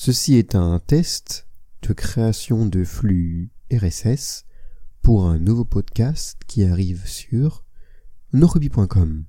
Ceci est un test de création de flux RSS pour un nouveau podcast qui arrive sur noruby.com.